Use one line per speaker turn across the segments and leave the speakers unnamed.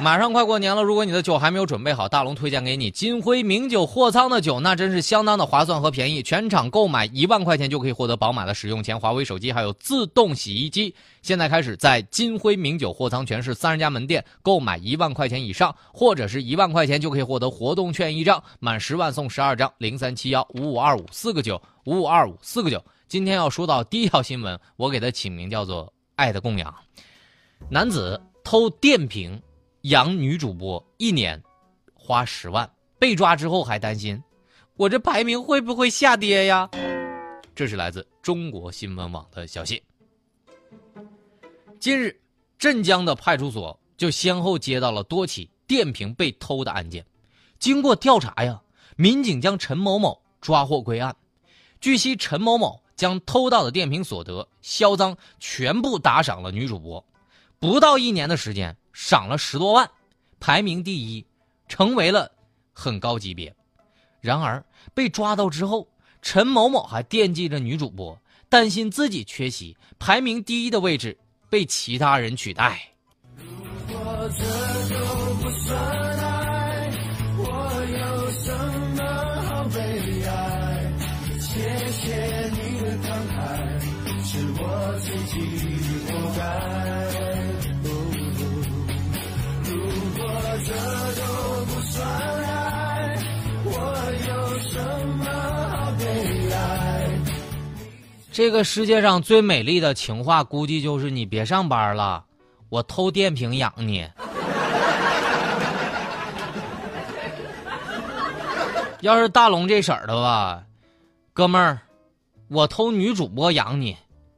马上快过年了，如果你的酒还没有准备好，大龙推荐给你金辉名酒货仓的酒，那真是相当的划算和便宜。全场购买一万块钱就可以获得宝马的使用权、华为手机，还有自动洗衣机。现在开始，在金辉名酒货仓全市三十家门店购买一万块钱以上，或者是一万块钱就可以获得活动券一张，满十万送十二张。零三七幺五五二五四个九五五二五四个九。今天要说到第一条新闻，我给它起名叫做“爱的供养”。男子偷电瓶。养女主播一年花十万，被抓之后还担心，我这排名会不会下跌呀？这是来自中国新闻网的消息。近日，镇江的派出所就先后接到了多起电瓶被偷的案件。经过调查呀，民警将陈某某抓获归案。据悉，陈某某将偷到的电瓶所得销赃全部打赏了女主播，不到一年的时间。赏了十多万，排名第一，成为了很高级别。然而被抓到之后，陈某某还惦记着女主播，担心自己缺席，排名第一的位置被其他人取代。如果这就不算爱，我有什么好悲哀？谢谢你的慷慨，是我自己活该。这个世界上最美丽的情话，估计就是你别上班了，我偷电瓶养你。要是大龙这色儿的吧，哥们儿，我偷女主播养你，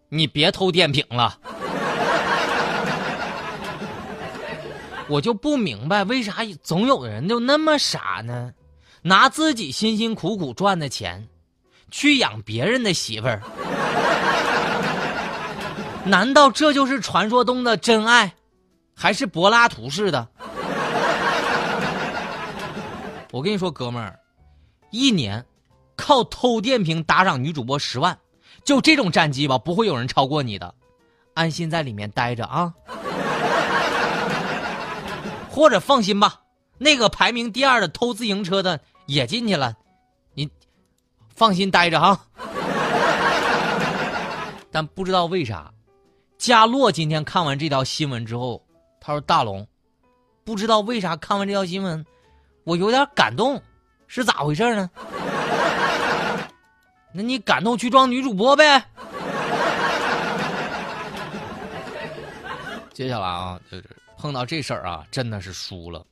你别偷电瓶了。我就不明白，为啥总有人就那么傻呢？拿自己辛辛苦苦赚的钱，去养别人的媳妇儿？难道这就是传说中的真爱，还是柏拉图式的？我跟你说，哥们儿，一年靠偷电瓶打赏女主播十万，就这种战绩吧，不会有人超过你的。安心在里面待着啊。或者放心吧，那个排名第二的偷自行车的也进去了，你放心待着哈。但不知道为啥，佳洛今天看完这条新闻之后，他说：“大龙，不知道为啥看完这条新闻，我有点感动，是咋回事呢？” 那你感动去装女主播呗。接下来啊，就是。碰到这事儿啊，真的是输了。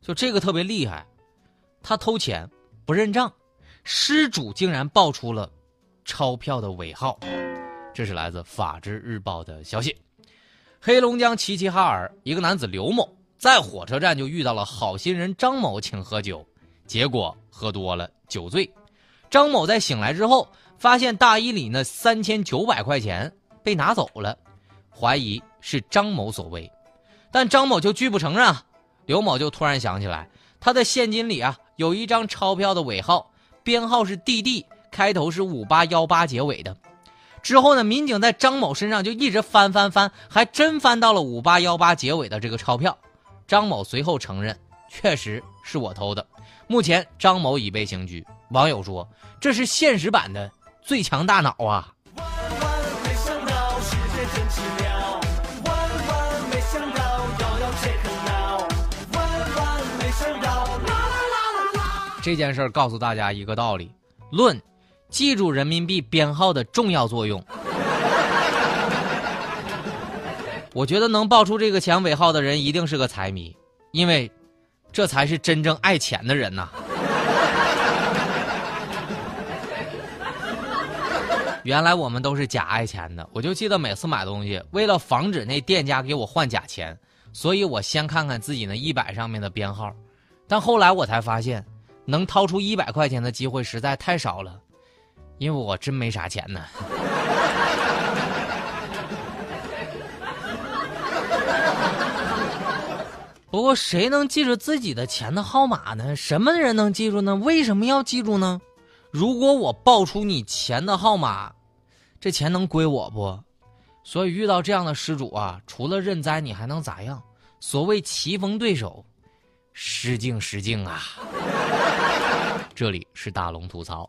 就这个特别厉害，他偷钱不认账，失主竟然爆出了钞票的尾号。这是来自《法制日报》的消息。黑龙江齐齐哈尔一个男子刘某在火车站就遇到了好心人张某请喝酒，结果喝多了酒醉。张某在醒来之后，发现大衣里那三千九百块钱被拿走了，怀疑是张某所为。但张某就拒不承认啊，刘某就突然想起来，他的现金里啊有一张钞票的尾号编号是 DD，开头是五八幺八结尾的。之后呢，民警在张某身上就一直翻翻翻，还真翻到了五八幺八结尾的这个钞票。张某随后承认，确实是我偷的。目前张某已被刑拘。网友说，这是现实版的最强大脑啊！这件事儿告诉大家一个道理：论记住人民币编号的重要作用。我觉得能报出这个钱尾号的人一定是个财迷，因为这才是真正爱钱的人呐。原来我们都是假爱钱的，我就记得每次买东西，为了防止那店家给我换假钱，所以我先看看自己那一百上面的编号，但后来我才发现。能掏出一百块钱的机会实在太少了，因为我真没啥钱呢。不过谁能记住自己的钱的号码呢？什么人能记住呢？为什么要记住呢？如果我报出你钱的号码，这钱能归我不？所以遇到这样的失主啊，除了认栽，你还能咋样？所谓棋逢对手，失敬失敬啊！这里是大龙吐槽，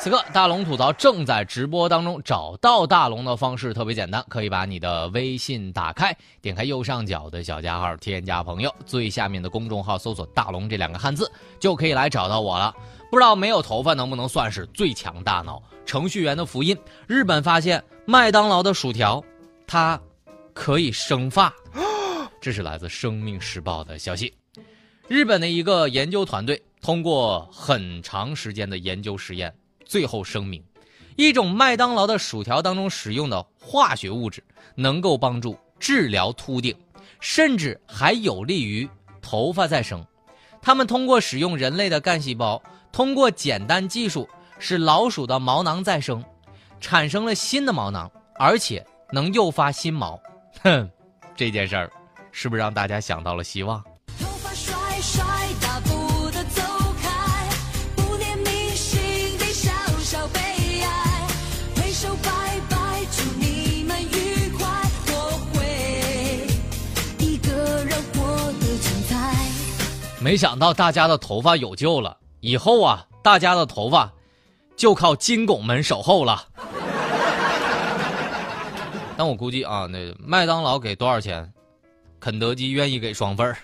此刻大龙吐槽正在直播当中，找到大龙的方式特别简单，可以把你的微信打开，点开右上角的小加号，添加朋友，最下面的公众号搜索“大龙”这两个汉字，就可以来找到我了。不知道没有头发能不能算是最强大脑？程序员的福音：日本发现麦当劳的薯条，它可以生发。这是来自《生命时报》的消息。日本的一个研究团队通过很长时间的研究实验。最后声明，一种麦当劳的薯条当中使用的化学物质能够帮助治疗秃顶，甚至还有利于头发再生。他们通过使用人类的干细胞，通过简单技术使老鼠的毛囊再生，产生了新的毛囊，而且能诱发新毛。哼，这件事儿是不是让大家想到了希望？没想到大家的头发有救了，以后啊，大家的头发就靠金拱门守候了。但我估计啊，那麦当劳给多少钱，肯德基愿意给双份儿。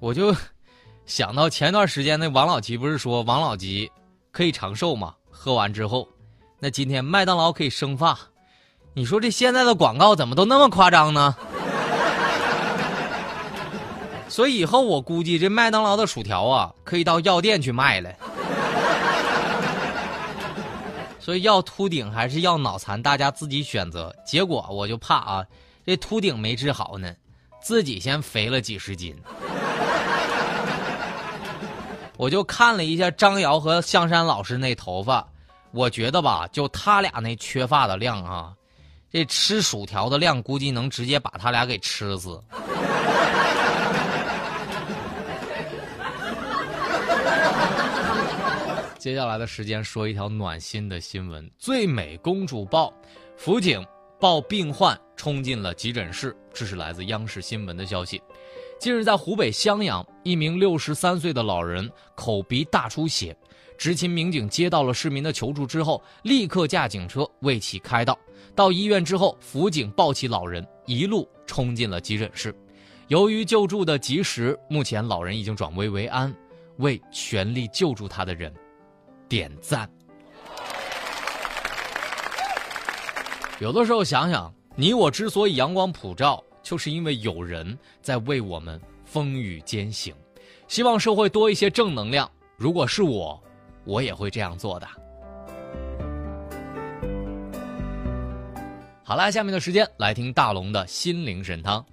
我就想到前段时间那王老吉不是说王老吉可以长寿吗？喝完之后，那今天麦当劳可以生发，你说这现在的广告怎么都那么夸张呢？所以以后我估计这麦当劳的薯条啊，可以到药店去卖了。所以要秃顶还是要脑残，大家自己选择。结果我就怕啊，这秃顶没治好呢，自己先肥了几十斤。我就看了一下张瑶和向山老师那头发，我觉得吧，就他俩那缺发的量啊，这吃薯条的量估计能直接把他俩给吃死。接下来的时间说一条暖心的新闻：最美公主抱，辅警抱病患冲进了急诊室。这是来自央视新闻的消息。近日，在湖北襄阳，一名六十三岁的老人口鼻大出血，执勤民警接到了市民的求助之后，立刻驾警车为其开道。到医院之后，辅警抱起老人，一路冲进了急诊室。由于救助的及时，目前老人已经转危为安。为全力救助他的人。点赞。有的时候想想，你我之所以阳光普照，就是因为有人在为我们风雨兼行。希望社会多一些正能量。如果是我，我也会这样做的。好啦，下面的时间来听大龙的心灵神汤。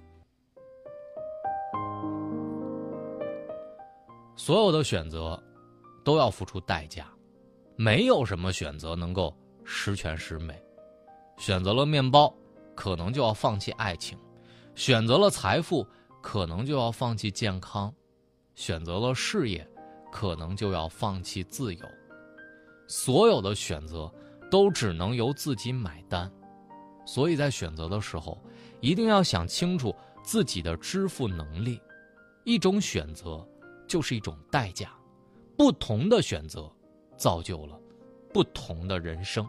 所有的选择，都要付出代价。没有什么选择能够十全十美，选择了面包，可能就要放弃爱情；选择了财富，可能就要放弃健康；选择了事业，可能就要放弃自由。所有的选择都只能由自己买单，所以在选择的时候，一定要想清楚自己的支付能力。一种选择就是一种代价，不同的选择。造就了不同的人生。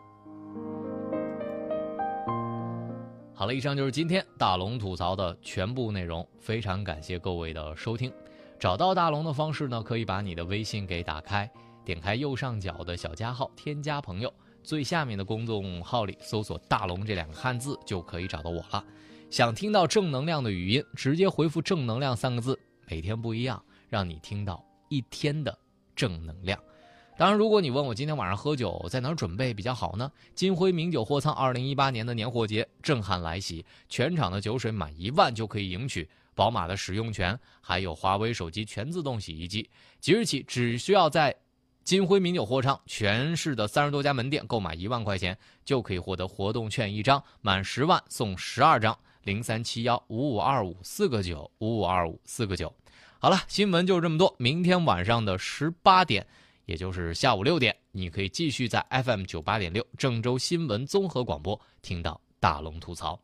好了，以上就是今天大龙吐槽的全部内容，非常感谢各位的收听。找到大龙的方式呢，可以把你的微信给打开，点开右上角的小加号，添加朋友，最下面的公众号里搜索“大龙”这两个汉字，就可以找到我了。想听到正能量的语音，直接回复“正能量”三个字，每天不一样，让你听到一天的正能量。当然，如果你问我今天晚上喝酒在哪儿准备比较好呢？金辉名酒货仓二零一八年的年货节震撼来袭，全场的酒水满一万就可以赢取宝马的使用权，还有华为手机全自动洗衣机。即日起，只需要在金辉名酒货仓全市的三十多家门店购买一万块钱，就可以获得活动券一张，满十万送十二张。零三七幺五五二五四个九五五二五四个九。好了，新闻就这么多。明天晚上的十八点，也就是下午六点，你可以继续在 FM 九八点六郑州新闻综合广播听到大龙吐槽。